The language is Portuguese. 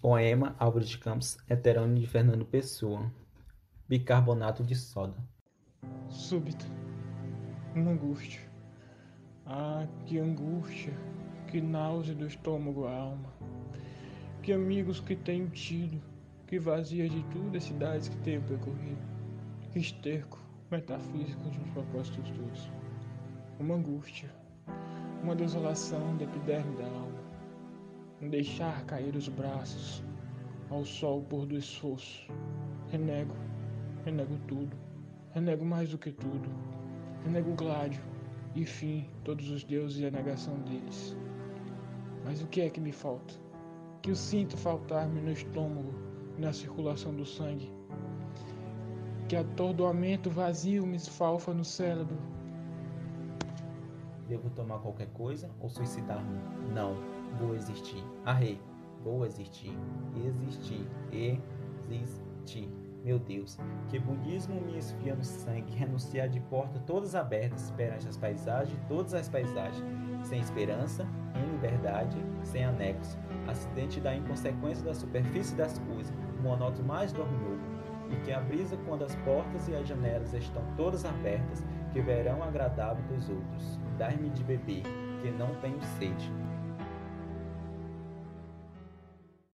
Poema Álvaro de Campos, heterônimo de Fernando Pessoa. Bicarbonato de soda. Súbita, uma angústia. Ah, que angústia, que náusea do estômago à alma. Que amigos que tenho tido, que vazias de tudo as cidades que tenho percorrido. Que esterco metafísico de uns propósitos todos. Uma angústia, uma desolação da epiderme da alma deixar cair os braços ao sol pôr do esforço. Renego, renego tudo, renego mais do que tudo, renego Gládio e fim todos os deuses e a negação deles. Mas o que é que me falta? Que eu sinto faltar-me no estômago e na circulação do sangue. Que atordoamento vazio me esfalfa no cérebro. Devo tomar qualquer coisa ou suicidar-me? Não vou existir. Arre, vou existir. Existir. Existir. Meu Deus, que budismo me esfria no sangue, renunciar de porta todas abertas perante as paisagens, todas as paisagens, sem esperança, em liberdade, sem anexo, acidente da inconsequência da superfície das coisas, monótono mais dormiu, e que a brisa quando as portas e as janelas estão todas abertas, que verão agradável dos outros, dar-me de beber, que não tenho sede.